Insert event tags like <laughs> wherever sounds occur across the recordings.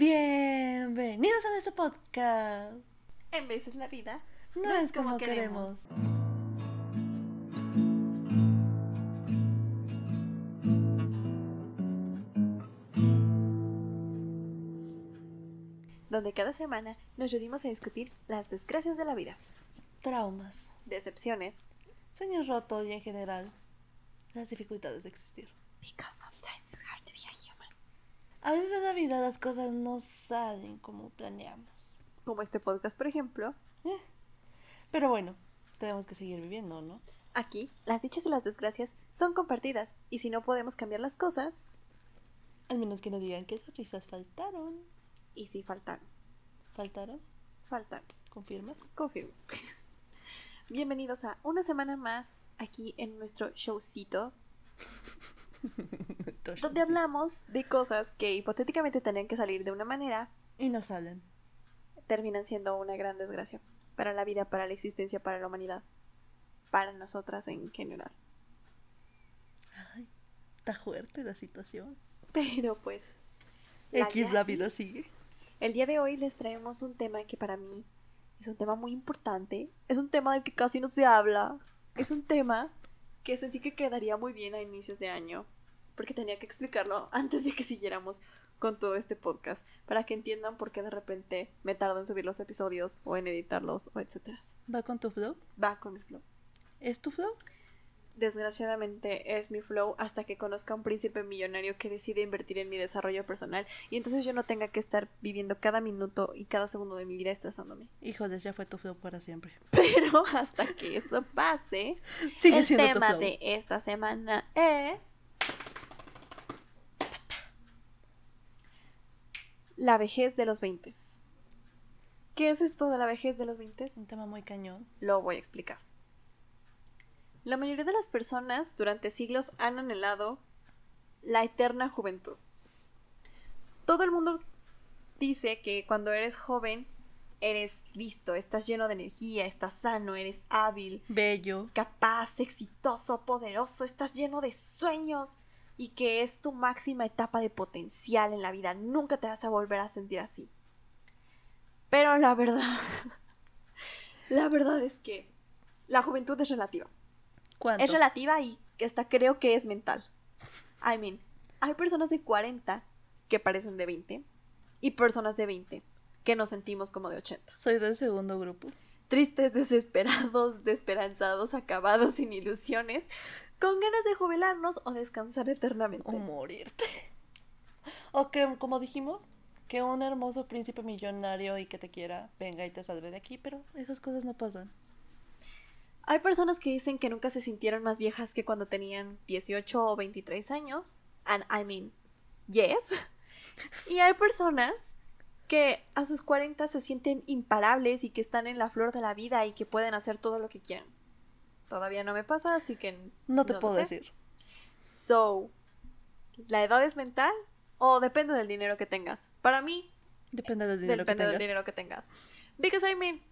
Bienvenidos a nuestro podcast. En veces la vida No, es como queremos. donde cada semana nos ayudamos a discutir las desgracias de la vida, Traumas, decepciones, sueños rotos y en general las dificultades de existir. because A veces en la vida las cosas no salen como planeamos. Como este podcast, por ejemplo. Pero bueno, tenemos que seguir viviendo, ¿no? Aquí, las dichas y las desgracias son compartidas, y si no podemos cambiar las cosas, Al menos que no digan que esas risas faltaron. y si faltan, ¿Faltaron? faltan, ¿Confirmas? confirmo. <laughs> Bienvenidos a una semana más aquí en nuestro showcito, <laughs> donde hablamos de cosas que hipotéticamente tenían que salir de una manera, Y no salen. terminan siendo una gran desgracia para la vida, para la existencia, para la humanidad, para nosotras en general. Ay, está fuerte la situación. Pero pues, X, la vida sigue. El día de hoy les traemos un tema que para mí es un tema muy importante, es un tema del que casi no se habla, es un tema que sentí que quedaría muy bien a inicios de año, porque tenía que explicarlo <laughs> antes de que siguiéramos con todo este podcast, para que entiendan por qué de repente me tardo en subir los episodios o en editarlos o etcétera. ¿Va con tu flow? Va con mi flow. ¿Es tu flow? desgraciadamente es mi flow hasta que conozca a un príncipe millonario que decide invertir en mi desarrollo personal y entonces yo no tenga que estar viviendo cada minuto y cada segundo de mi vida estresándome. Híjoles, ya fue tu flow para siempre. <laughs> Pero hasta que eso pase, Sigue el siendo tu tema flow. de esta semana es la vejez de los 20. ¿Qué es esto de la vejez de los 20? Es un tema muy cañón. Lo voy a explicar. La mayoría de las personas durante siglos han anhelado la eterna juventud. Todo el mundo dice que cuando eres joven eres listo, estás lleno de energía, estás sano, eres hábil, Bello. capaz, exitoso, poderoso, estás lleno de sueños y que es tu máxima etapa de potencial en la vida. Nunca te vas a volver a sentir así. Pero la verdad, <laughs> la verdad es que la juventud es relativa. ¿Cuánto? Es relativa y hasta creo que es mental. I mean, hay personas de 40 que parecen de 20 y personas de 20 que nos sentimos como de 80. Soy del segundo grupo. Tristes, <laughs> desesperados, desesperanzados, acabados, sin ilusiones, con ganas de jubilarnos o descansar eternamente. O morirte. <laughs> O que, como dijimos, que un hermoso príncipe millonario y que te quiera venga y te salve de aquí, pero esas cosas no pasan. Hay personas que dicen que nunca se sintieron más viejas que cuando tenían 18 o 23 años. And I mean, yes. Y hay personas que a sus 40 se sienten imparables y que están en la flor de la vida y que pueden hacer todo lo que quieran. Todavía no me pasa, así que No te puedo decir. So, ¿la edad es mental o depende del dinero que tengas? Para mí, Depende del dinero depende que del tengas. dinero que tengas. Because I mean,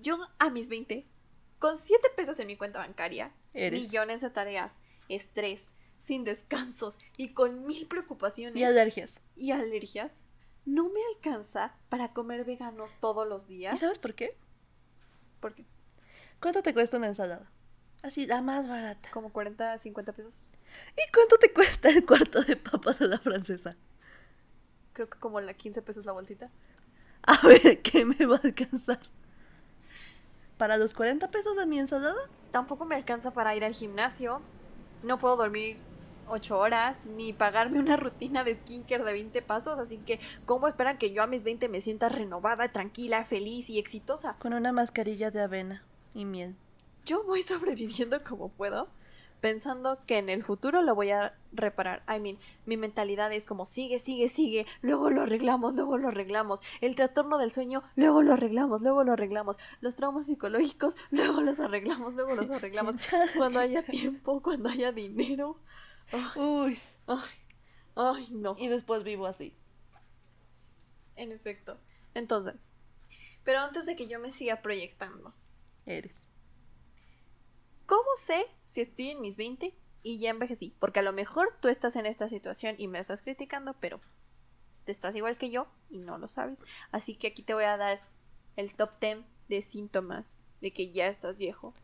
yo a mis 20, con 7 pesos en mi cuenta bancaria, Eres. millones de tareas, estrés, sin descansos y con mil preocupaciones Y alergias. y alergias, no me alcanza para comer vegano todos los ¿Y días. sabes por qué? Porque ¿Cuánto te cuesta una ensalada? Así, la más barata. como 40, 50 pesos. ¿Y cuánto te cuesta el cuarto de papas a la francesa? Creo que como la 15 pesos la bolsita. A ver, <laughs> ¿qué me va a alcanzar? ¿Para los 40 pesos de mi ensalada? Tampoco me alcanza para ir al gimnasio. No puedo dormir 8 horas, ni pagarme una rutina de skincare de 20 pasos. Así que, ¿cómo esperan que yo a mis 20 me sienta renovada, tranquila, feliz y exitosa? Con una mascarilla de avena y miel. Yo voy <laughs> sobreviviendo como puedo, pensando que en el futuro lo voy a reparar. I mean, mi mentalidad es como sigue, sigue, sigue, luego lo arreglamos, luego lo arreglamos. El trastorno del sueño, luego lo arreglamos, luego lo arreglamos. Los traumas psicológicos, <laughs> luego los arreglamos, luego los arreglamos. <laughs> Cuando haya tiempo, cuando haya dinero. Ay, Uy. ay, ay, no. Y después vivo así. En efecto. Entonces, pero antes de que yo me siga proyectando, Eres. ¿Cómo sé si estoy en mis 20 y ya envejecí? Porque a lo mejor tú estás en esta situación y me estás criticando, pero te estás igual que yo y no lo sabes. Así que aquí te voy a dar el top 10 de síntomas de que ya estás viejo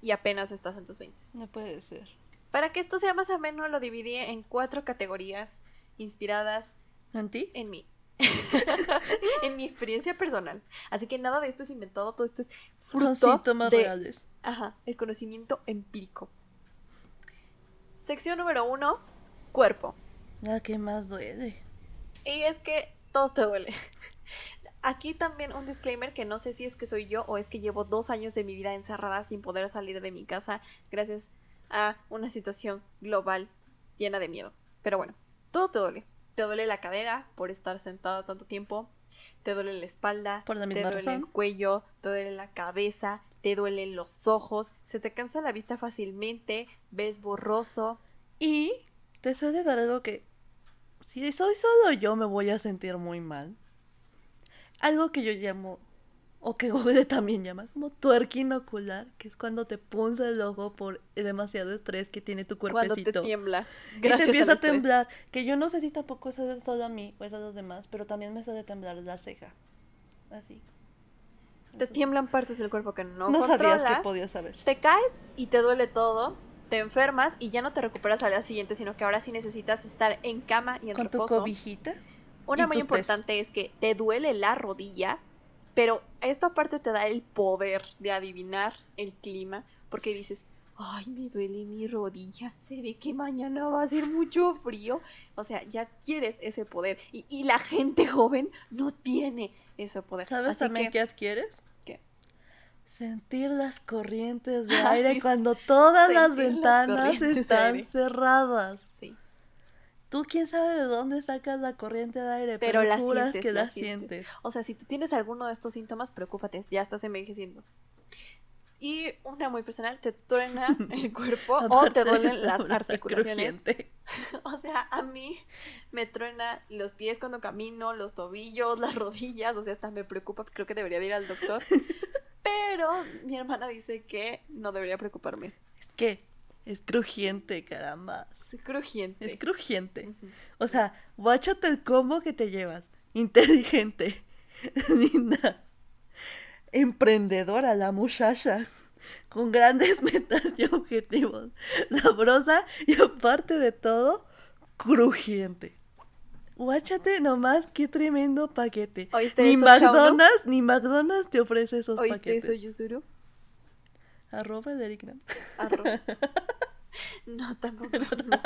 y apenas estás en tus 20. No puede ser. Para que esto sea más ameno, lo dividí en cuatro categorías inspiradas ¿En ti? en mí. <laughs> en mi experiencia personal. Así que nada de esto es inventado, todo esto es fruto Son síntomas de reales. Ajá, el conocimiento empírico. Sección número uno, cuerpo. La que más duele. Y es que todo te duele. Aquí también un disclaimer que no sé si es que soy yo o es que llevo dos años de mi vida encerrada sin poder salir de mi casa gracias a una situación global llena de miedo. Pero bueno, todo te duele. Te duele la cadera por estar sentada tanto tiempo. Te duele la espalda. Por la te misma duele razón. el cuello. Te duele la cabeza. Te duelen los ojos. Se te cansa la vista fácilmente. Ves borroso. Y te suele dar algo que, si soy solo yo, me voy a sentir muy mal. Algo que yo llamo, o que <laughs> Google también llama, como twerking ocular, que es cuando te punza el ojo por demasiado estrés que tiene tu Cuando te cuerpecito. tiembla. Y te empieza a temblar. Que yo no sé si tampoco eso es solo a mí o es a los demás, pero también me suele temblar la ceja. Así. Te tiemblan partes del cuerpo que no, No, sabías que controlas. podías saber. Te caes y te duele todo, te enfermas y ya no te recuperas al día siguiente, sino que ahora sí necesitas estar en cama y en Con tu reposo. cobijita. Una muy tés. importante es que te duele la rodilla, pero esto aparte te da el poder de adivinar el clima, porque dices, ay, me duele mi rodilla, se ve que mañana va a ser mucho frío. O sea, ya quieres ese poder. Y, y la gente joven no tiene ese poder. ¿Sabes Así también que- qué adquieres? ¿Qué? Sentir las corrientes de <laughs> Ah, aire sí, cuando todas las ventanas están cerradas. Tú quién sabe de dónde sacas la corriente de aire, pero, Pero la sientes, que la la sientes. sientes. O sea, si tú tienes alguno de estos síntomas, preocúpate, ya estás envejeciendo. Y una muy personal, te truena el <laughs> cuerpo o te duelen la las articulaciones. <laughs> O sea, a mí me truena los pies cuando camino, los tobillos, las rodillas, o sea, hasta me preocupa, creo que debería de ir al doctor. <laughs> Pero mi hermana dice que no debería preocuparme. Es que es crujiente, caramba. Soy crujiente. Es crujiente. O sea, guáchate el combo que te llevas. Inteligente, <laughs> linda, emprendedora, la muchacha, con grandes <laughs> metas y objetivos, sabrosa y aparte de todo, crujiente. Guáchate nomás qué tremendo paquete. ¿Oíste Ni eso? McDonald's, ni McDonald's te ofrece esos ¿Oíste paquetes. eso, Yusuru? Arroba Eric Nam. Arroz. <laughs> no, tampoco. No.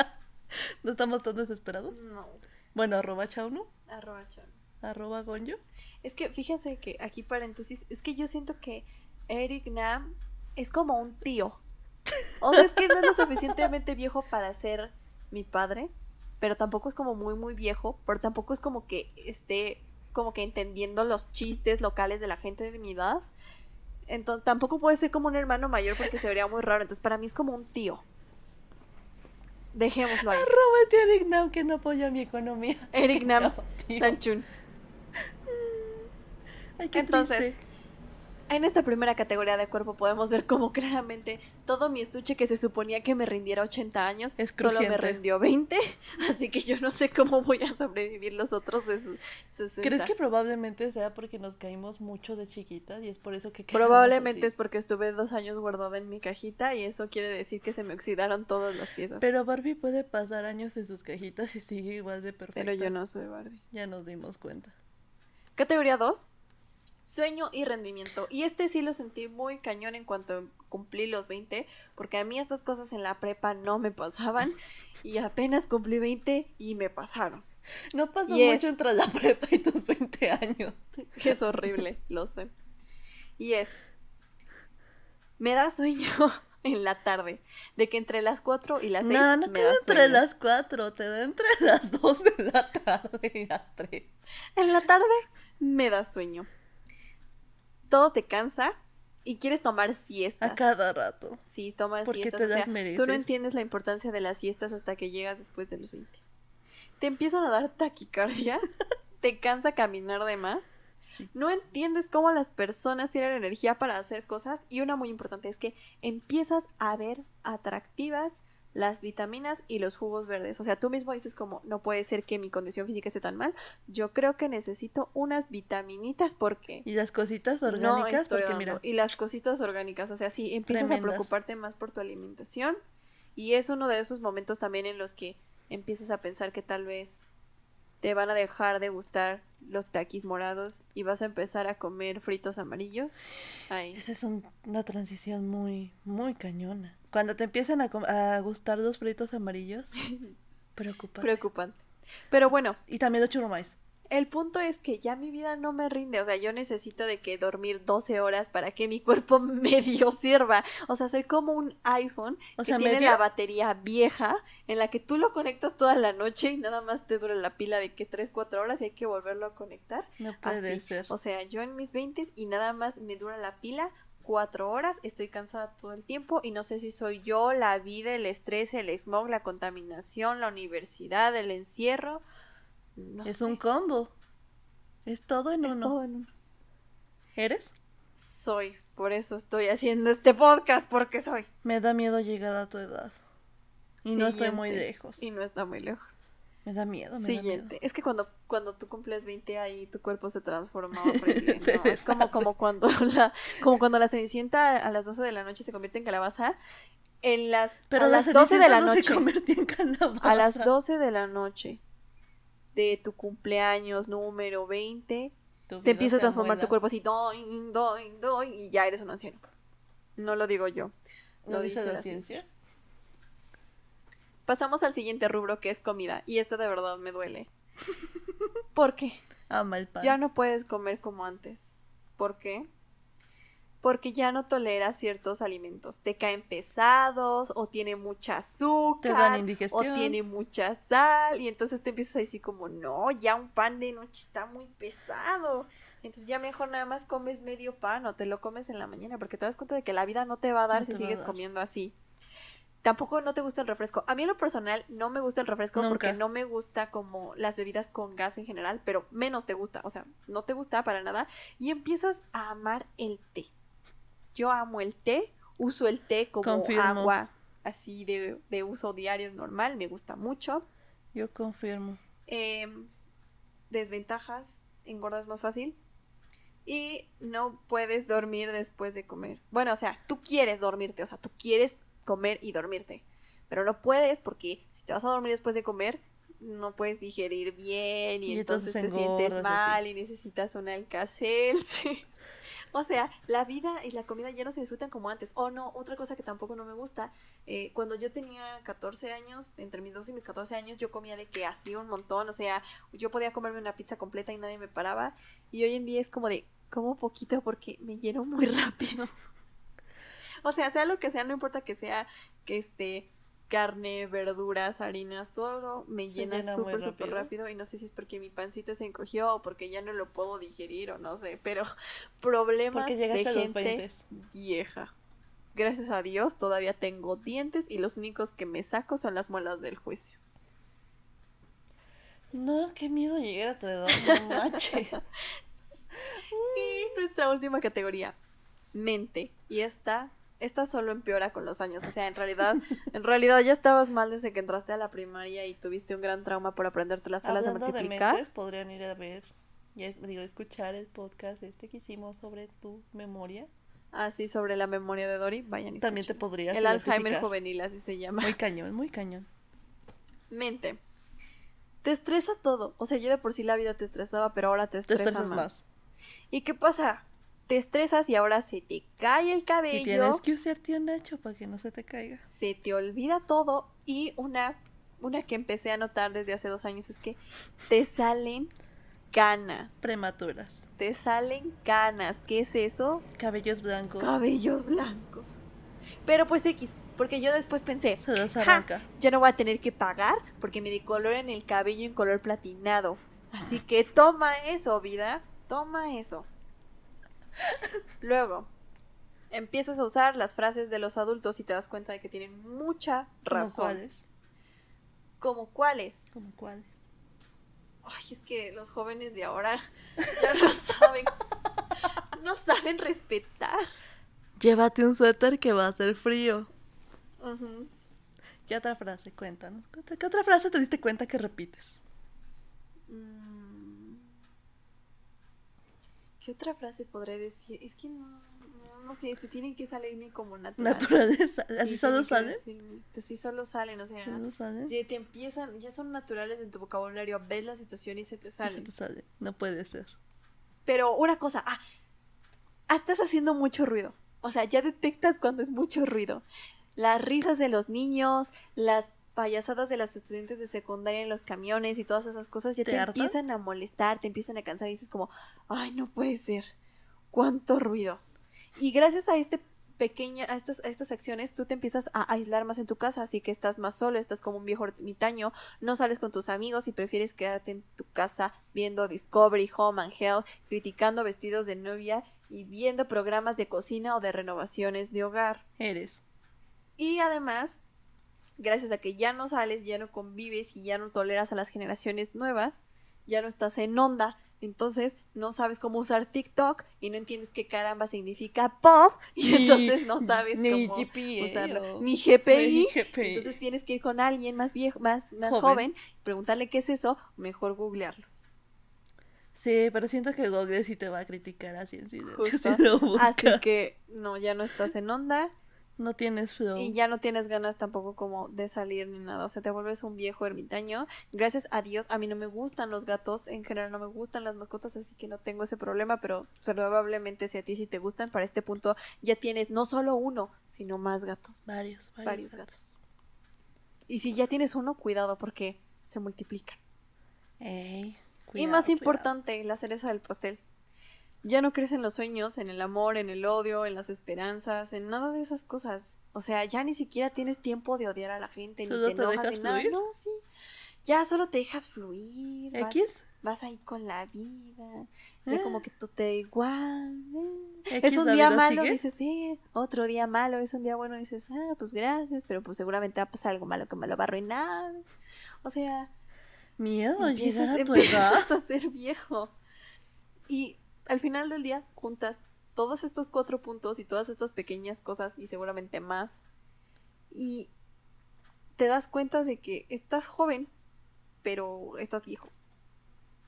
¿No estamos tan desesperados? no. Bueno, arroba Chauno, Arroba chan. arroba Gonyo. Es que fíjense que aquí paréntesis, es que yo siento que Eric Nam es como un tío. O sea, es que no es lo suficientemente viejo para ser mi padre, pero tampoco es como muy muy viejo, pero tampoco es como que esté como que entendiendo los chistes locales de la gente de mi edad. Entonces, tampoco puede ser como un hermano mayor porque se vería muy raro. Entonces, para mí es como un tío. Dejémoslo ahí. <laughs> Arroba este Eric Nam que no apoya mi economía. Eric Nam <laughs> Tío. Sanchun. Ay, qué Entonces, triste. En esta primera categoría de cuerpo podemos ver cómo claramente todo mi estuche que se suponía que me rindiera 80 años Es solo me rindió 20, <laughs> así que yo no sé cómo voy a sobrevivir los otros de sus 60. ¿Crees que probablemente sea porque nos caímos mucho de chiquitas y es por eso que Probablemente es porque estuve dos años guardada en mi cajita y eso quiere decir que se me oxidaron todas las piezas. Pero Barbie puede pasar años en sus cajitas y sigue igual de perfecta. Pero yo no soy Barbie. Ya nos dimos cuenta. Categoría 2. Sueño y rendimiento. Y este sí lo sentí muy cañón en cuanto cumplí los 20, porque a mí estas cosas en la prepa no me pasaban <laughs> y apenas cumplí 20 y me pasaron. No pasó mucho entre la prepa y tus 20 años. <laughs> Es horrible, lo sé. Y es, me da sueño <laughs> en la tarde, de que entre las 4 y las 6 No, no me queda da entre sueño. las 4, te da entre las 2 de la tarde y las 3. En la tarde me da sueño. Todo te cansa y quieres tomar siestas. A cada rato. Sí, tomar Porque siestas. te o sea, las tú no mereces. entiendes la importancia de las siestas hasta que llegas después de los 20. Te empiezan a dar taquicardias, <laughs> te cansa caminar de más. Sí. No entiendes cómo las personas tienen energía para hacer cosas. Y una muy importante es que empiezas a ver atractivas las vitaminas y los jugos verdes. O sea, tú mismo dices como, no puede ser que mi condición física esté tan mal. Yo creo que necesito unas vitaminitas porque... Y las cositas no orgánicas, estoy porque dando. mira, Y las cositas orgánicas. O sea, sí, empiezas Tremendas. a preocuparte más por tu alimentación. Y es uno de esos momentos también en los que empiezas a pensar que tal vez te van a dejar de gustar los taquis morados y vas a empezar a comer fritos amarillos. Ay, esa es un- una transición muy, muy cañona. Cuando te empiezan a, gustar los fritos amarillos, <laughs> preocupa. preocupante. Pero bueno, y también los churrumais. el punto es que ya mi vida no me rinde. O sea, yo necesito de que dormir 12 horas para que mi <laughs> cuerpo medio sirva. O sea, soy como un iPhone O que sea, tiene ¿medio? la batería vieja en la que tú lo conectas toda la noche y nada más te dura la pila de que 3, 4 horas y hay que volverlo a conectar. No puede Así. ser. O sea, yo en mis 20 y nada más me dura la pila cuatro horas, estoy cansada todo el tiempo y no sé si soy yo, la vida, el estrés, el smog, la contaminación, la universidad, el encierro. No es sé. un combo. Es todo en Es uno. todo en uno. ¿Eres? Soy, por eso estoy haciendo este podcast, porque soy. Me da miedo llegar a tu edad. Y no estoy muy lejos. Y no está muy lejos. Me da miedo, me Siguiente. da Es que cuando, cuando tú cumples 20 ahí tu cuerpo se transforma horrible, Se ¿no? Es como, como cuando la, como cuando la cenicienta a las 12 de la noche se convierte en calabaza. En las, Pero a la las 12 de la no noche. se en calabaza. A las 12 de la noche de tu cumpleaños número 20, Tu se vida empieza a transformar tu cuerpo así, doing, doing, doing, y ya eres un anciano. No lo digo yo. ¿Lo dice la ciencia. ciencia? Pasamos al siguiente rubro que es comida. Y esto de verdad me duele. <laughs> ¿Por qué? Ama el pan. Ya no puedes comer como antes. ¿Por qué? Porque ya no toleras ciertos alimentos. Te caen pesados, o tiene mucha azúcar, Te dan o tiene mucha sal, y entonces te empiezas a decir como, no, ya un pan de noche está muy pesado. Entonces ya mejor nada más comes medio pan o te lo comes en la mañana, porque te das cuenta de que la vida no te va a dar No si sigues dar. comiendo así. Tampoco no te gusta el refresco. A mí en lo personal no me gusta el refresco porque no me gusta como las bebidas con gas en general, pero menos te gusta, o sea, no te gusta para nada y empiezas a amar el té. Yo amo el té, uso el té como Confirmo. agua así de, de uso diario normal, me gusta mucho. Yo confirmo. Em, desventajas, engordas más fácil. Y no puedes dormir después de comer. Bueno, o sea, tú quieres dormirte, o sea, tú quieres comer y dormirte. Pero no puedes porque si te vas a dormir después de comer, no puedes digerir bien y, Y entonces, entonces te sientes mal y necesitas un alcacel. <laughs> sí. O sea, la vida y la comida ya no se disfrutan como antes. O no, otra cosa que tampoco no me gusta, eh, cuando yo tenía 14 años, entre mis 12 y mis 14 años, yo comía de que hacía un montón, o sea, yo podía comerme una pizza completa y nadie me paraba. Y hoy en día es como de, como poquito porque me lleno muy <laughs> rápido. O sea, sea lo que sea, no importa que sea que este carne, verduras, harinas, todo me Se llena súper, súper rápido. Y no sé si es porque mi pancita se encogió o porque ya no lo puedo digerir o no sé, pero <laughs> problemas Porque de llegaste a los gente 20. vieja. Gracias a Dios todavía tengo dientes y los únicos que me saco son las muelas del juicio. No, qué miedo llegar a tu edad, <laughs> no manches. Y nuestra última categoría, mente. Y esta, esta solo empeora con los años. O sea, en realidad, <laughs> en realidad ya estabas mal desde que entraste a la primaria y tuviste un gran trauma por aprenderte las tablas de Hablando de multiplicar. mentes, podrían ir a ver, ya es- digo, escuchar el podcast este que hicimos sobre tu memoria. Así sobre la memoria de Dory, vayan y También te escuchen. podrías El Alzheimer juvenil, así se llama. Muy cañón, muy cañón. Mente. Te estresa todo. O sea, ya de por sí la vida te estresaba, pero ahora te Te estresa estresas más. más. ¿Y qué pasa? Te estresas y ahora se te cae el Y cabello, tienes que usarte un Nacho para que no se te caiga. se te olvida todo y una, una que empecé a notar desde hace dos años es que te salen canas. Prematuras. Te salen canas. ¿Qué es eso? Cabellos blancos. Cabellos blancos. Pero pues X, porque yo después pensé, se los "Ja, arranca. ya no voy a tener que pagar porque me decoloran el cabello en color platinado. Así que toma eso, vida. Toma eso. Luego, empiezas a usar las frases de los adultos y te das cuenta de que tienen mucha ¿Como razón. cuáles? ¿Como cuáles? ¿Como cuáles? Ay, es que los jóvenes de ahora ya no saben. No saben respetar. Llévate un suéter que va a hacer frío. ¿Qué otra frase? Cuéntanos. ¿Qué otra- ¿Qué otra frase te diste cuenta que repites? Mm. ¿Qué otra frase podré decir? Es que no, no, no sé, te tienen que salirme como natural. Naturaleza. Sí, ¿Así solo tienen que sale? decirme. Sí, solo salen, o sea, ¿Solo sale? si te empiezan, ya son naturales en tu vocabulario, ves la situación y se te Y se salen. te sale. No puede ser. Pero una cosa, ah, ah, estás haciendo mucho ruido. O sea, ya detectas cuando es mucho ruido. Las risas de los niños, las payasadas de las estudiantes de secundaria en los camiones y todas esas cosas ya ¿Te empiezan a molestar, te empiezan a cansar y dices como, ay, no puede ser. Cuánto ruido. Y gracias a este pequeña, a estas, a estas acciones, tú te empiezas a aislar más en tu casa, así que estás más solo, estás como un viejo ermitaño, no sales con tus amigos y prefieres quedarte en tu casa viendo Discovery, Home and Hell, criticando vestidos de novia y viendo programas de cocina o de renovaciones de hogar. Eres. Y además, gracias a que ya no sales, ya no convives y ya no toleras a las generaciones nuevas, ya no estás en onda, entonces no sabes cómo usar TikTok y no entiendes qué caramba significa pop y entonces no sabes ni cómo GPA usarlo, ni GPI. Ni GPI. Entonces tienes que ir con alguien más viejo, más, más Joven. joven. preguntarle qué es eso, mejor googlearlo. Sí, pero siento que Google sí te va a criticar así en buscas. Así que no, ya no estás en onda. No tienes flow. Y ya no tienes ganas tampoco como de salir ni nada. O sea, te vuelves un viejo ermitaño. Gracias a Dios, a mí no me gustan los gatos. En general no me gustan las mascotas, así que no tengo ese problema. Pero probablemente si a ti sí te gustan, para este punto ya tienes no solo uno, sino más gatos. Varios, varios, Varios gatos. gatos. Y si ya tienes uno, cuidado porque se multiplican. Ey, y más cuidado. importante, la cereza del pastel. Ya no crees en los sueños, en el amor, en el odio, en las esperanzas, en nada de esas cosas. O sea, ya ni siquiera tienes tiempo de odiar a la gente, ni ¿Solo te te enojas ni nada. fluir? No, sí. Ya solo te dejas fluir. Vas, X. vas ahí con la vida. Ya como que tú te da igual. eh. Es un día malo, sigue. dices, sí. Otro día malo, es un día bueno, dices, ah, pues gracias. Pero pues seguramente va a pasar algo malo que me lo va a arruinar. O sea, Miedo empiezas, llegar a tu edad. empiezas <laughs> a ser viejo. Y al final del día juntas todos estos cuatro puntos y todas estas pequeñas cosas y seguramente más. Y te das cuenta de que estás joven, pero estás viejo.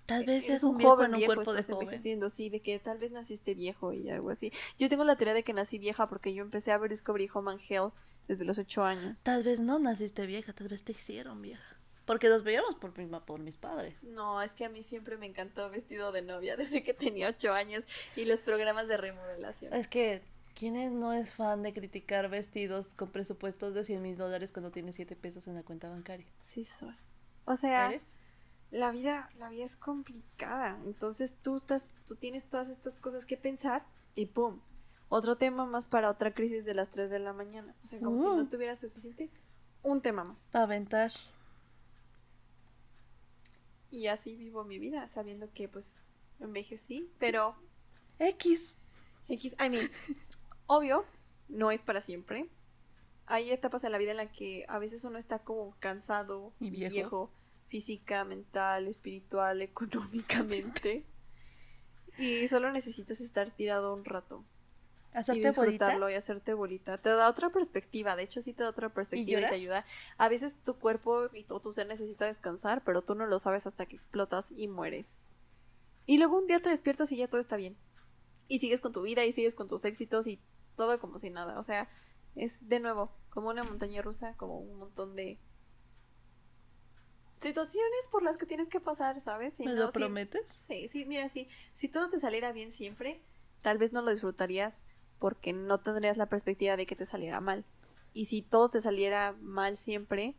Tal vez Eres es un viejo en un viejo, cuerpo de joven. sí, de que tal vez naciste viejo y algo así. Yo tengo la teoría de que nací vieja porque yo empecé a ver Discovery Home and Hell desde los ocho años. Tal vez no naciste vieja, tal vez te hicieron vieja. Porque los veíamos por, mi, por mis padres. No, es que a mí siempre me encantó vestido de novia <laughs> desde que tenía ocho años y los programas de remodelación. Es que, ¿quién es- no es fan de criticar vestidos con presupuestos de 100 mil dólares cuando tienes 7 pesos en la cuenta bancaria? Sí soy. O sea, ¿Eres? la vida, la vida es complicada. Entonces tú estás, tú tienes todas estas cosas que pensar y pum. Otro tema más para otra crisis de las 3 de la mañana. O sea, como si Uh. no tuviera suficiente, un tema más. Aventar. Y así vivo mi vida, sabiendo que pues envejecí, pero X. X, I mean, obvio, no es para siempre. Hay etapas en la vida en la que a veces uno está como cansado Y y viejo. viejo, física, mental, espiritual, <laughs> económicamente. y solo necesitas estar tirado un rato y Hacerte bolita. disfrutarlo y hacerte bolita. Te da otra perspectiva, de hecho sí te da otra perspectiva y, te ayuda. A veces tu cuerpo y todo tu ser necesita descansar, pero tú no lo sabes hasta que explotas y mueres. Y luego un día te despiertas y ya todo está bien. Y sigues con tu vida y sigues con tus éxitos y todo como si nada. O sea, es de nuevo como una montaña rusa, como un montón de situaciones por las que tienes que pasar, ¿sabes? Si ¿Me no, lo si- prometes? Sí, sí, mira, sí. Si todo te saliera bien siempre, tal vez no lo disfrutarías porque no tendrías la perspectiva de que te saliera mal. Y si todo te saliera mal siempre,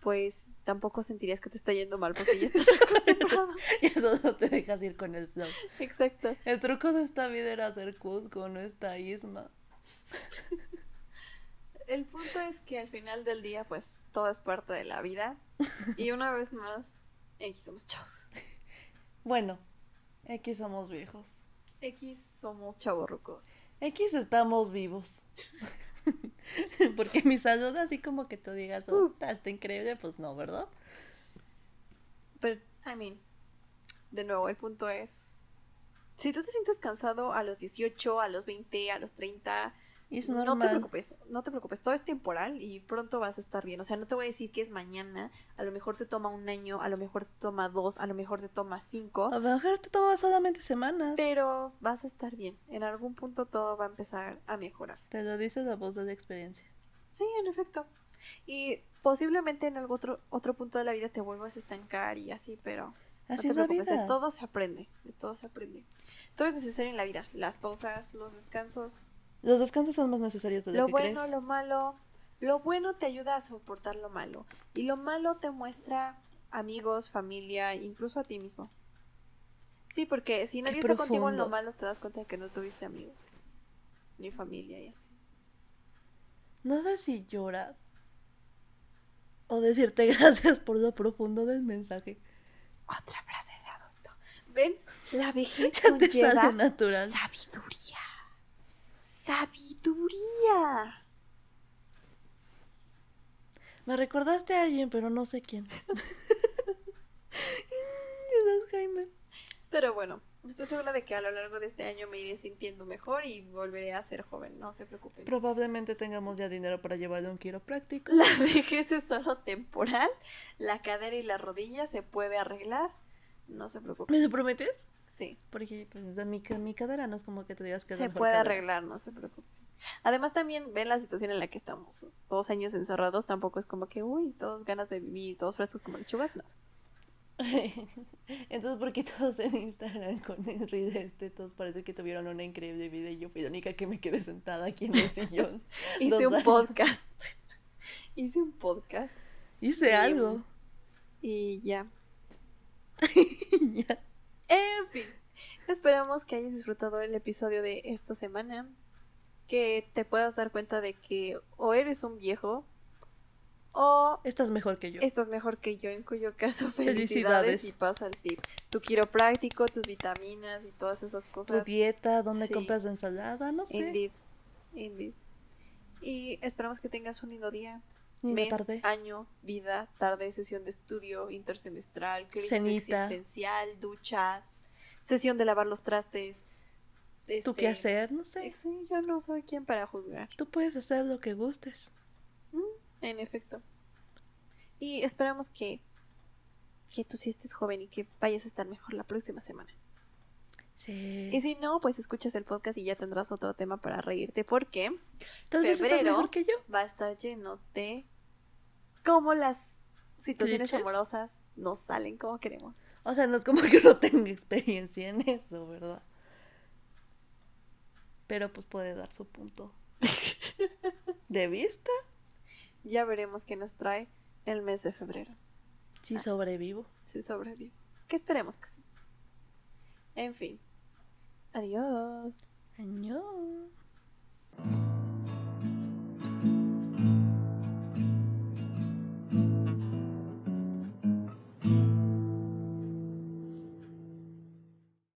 pues tampoco sentirías que te está yendo mal porque ya estás <laughs> acostumbrado. Y eso no te dejas ir con el flow. Exacto. El truco de esta vida era hacer Cusco, no esta isma. El punto es que al final del día, pues todo es parte de la vida. Y una vez más, X somos chavos. Bueno, X somos viejos. X somos chavorrucos. X estamos vivos. <laughs> Porque mi salud, así como que tú digas, oh, está increíble, pues no, ¿verdad? Pero, I mean, de nuevo, el punto es, si tú te sientes cansado a los 18, a los 20, a los 30, Es no te normal. preocupes, no te preocupes, todo es temporal y pronto vas a estar bien. O sea, no te voy a decir que es mañana, a lo mejor te toma un año, a lo mejor te toma dos, a lo mejor te toma cinco, A lo mejor te toma solamente semanas. pero vas a estar bien. En algún punto todo va a empezar a mejorar. Te lo dice la voz de la experiencia. Sí, en efecto. Y posiblemente en algún otro, otro punto de la vida te vuelvas a estancar y así, pero no Así te es la vida. de todo se aprende, de todo se aprende. Todo es necesario en la vida, las pausas, los descansos, Los descansos son más necesarios de lo, lo que bueno, crees. lo malo. Lo bueno te ayuda a soportar lo malo y lo malo te muestra amigos, familia, incluso a ti mismo. Sí, porque si nadie está contigo en lo malo te das cuenta de que no tuviste amigos ni familia y así. No sé si llorar o decirte <laughs> gracias por lo profundo del mensaje. Otra frase de adulto. ¿Ven? La vejez <laughs> Ya te conlleva sale natural. sabiduría. Sabiduría. Me recordaste a alguien, pero no sé quién. <laughs> <laughs> Dios, Jaime. Pero bueno, estoy segura de que a lo largo de este año me iré sintiendo mejor y volveré a ser joven, no se preocupen. Probablemente tengamos ya dinero para llevarle un quiropráctico. La <laughs> vejez es solo temporal, la cadera y la rodilla se puede arreglar, no se preocupen. ¿Me lo prometes? Sí, Porque pues, mi, mi cadera no es como que te digas que se puede cadera. arreglar, no se preocupen. Además también ven la situación en la que estamos, dos años encerrados, tampoco es como que, uy, todos ganas de vivir, todos frescos como lechugas, no. <laughs> Entonces, ¿por qué todos en Instagram con el reel este, todos parece que tuvieron una increíble vida y yo fui la única que me quedé sentada aquí en el <laughs> sillón? Hice un años. podcast. <laughs> Hice un podcast Hice algo. y ya. Ya. En fin, esperamos que hayas disfrutado el episodio de esta semana. Que te puedas dar cuenta de que o eres un viejo o Estás mejor que yo. estás mejor que yo, en cuyo caso felicidades, <laughs> Felicidades. y pasa el tip. Tu quiropráctico, tus vitaminas y todas esas Tu cosas. dieta, dónde Sí. compras la ensalada, no sé. Indeed. Indeed. Y esperamos que tengas un lindo día. Mes, tarde. año, vida, tarde, sesión de estudio, intersemestral, crisis Cenita. existencial, ducha, sesión de lavar los trastes. ¿Tú este, qué hacer? No sé. Sí, yo no soy quien para juzgar. Tú puedes hacer lo que gustes. Mm, En efecto. Y esperamos que, que tú sí estés joven y que vayas a estar mejor la próxima semana. Sí. Y si no, pues escuchas el podcast y ya tendrás otro tema para reírte porque febrero- mejor que yo. va a estar lleno de cómo las situaciones ¿Clichés? amorosas no salen como queremos. O sea, no es como que no <laughs> tenga experiencia en eso, ¿verdad? Pero pues puede dar su punto <laughs> de vista Ya veremos qué nos trae el mes de febrero. si sobrevivo. Si sobrevivo. Que esperemos que sí. En fin. Adiós. Año.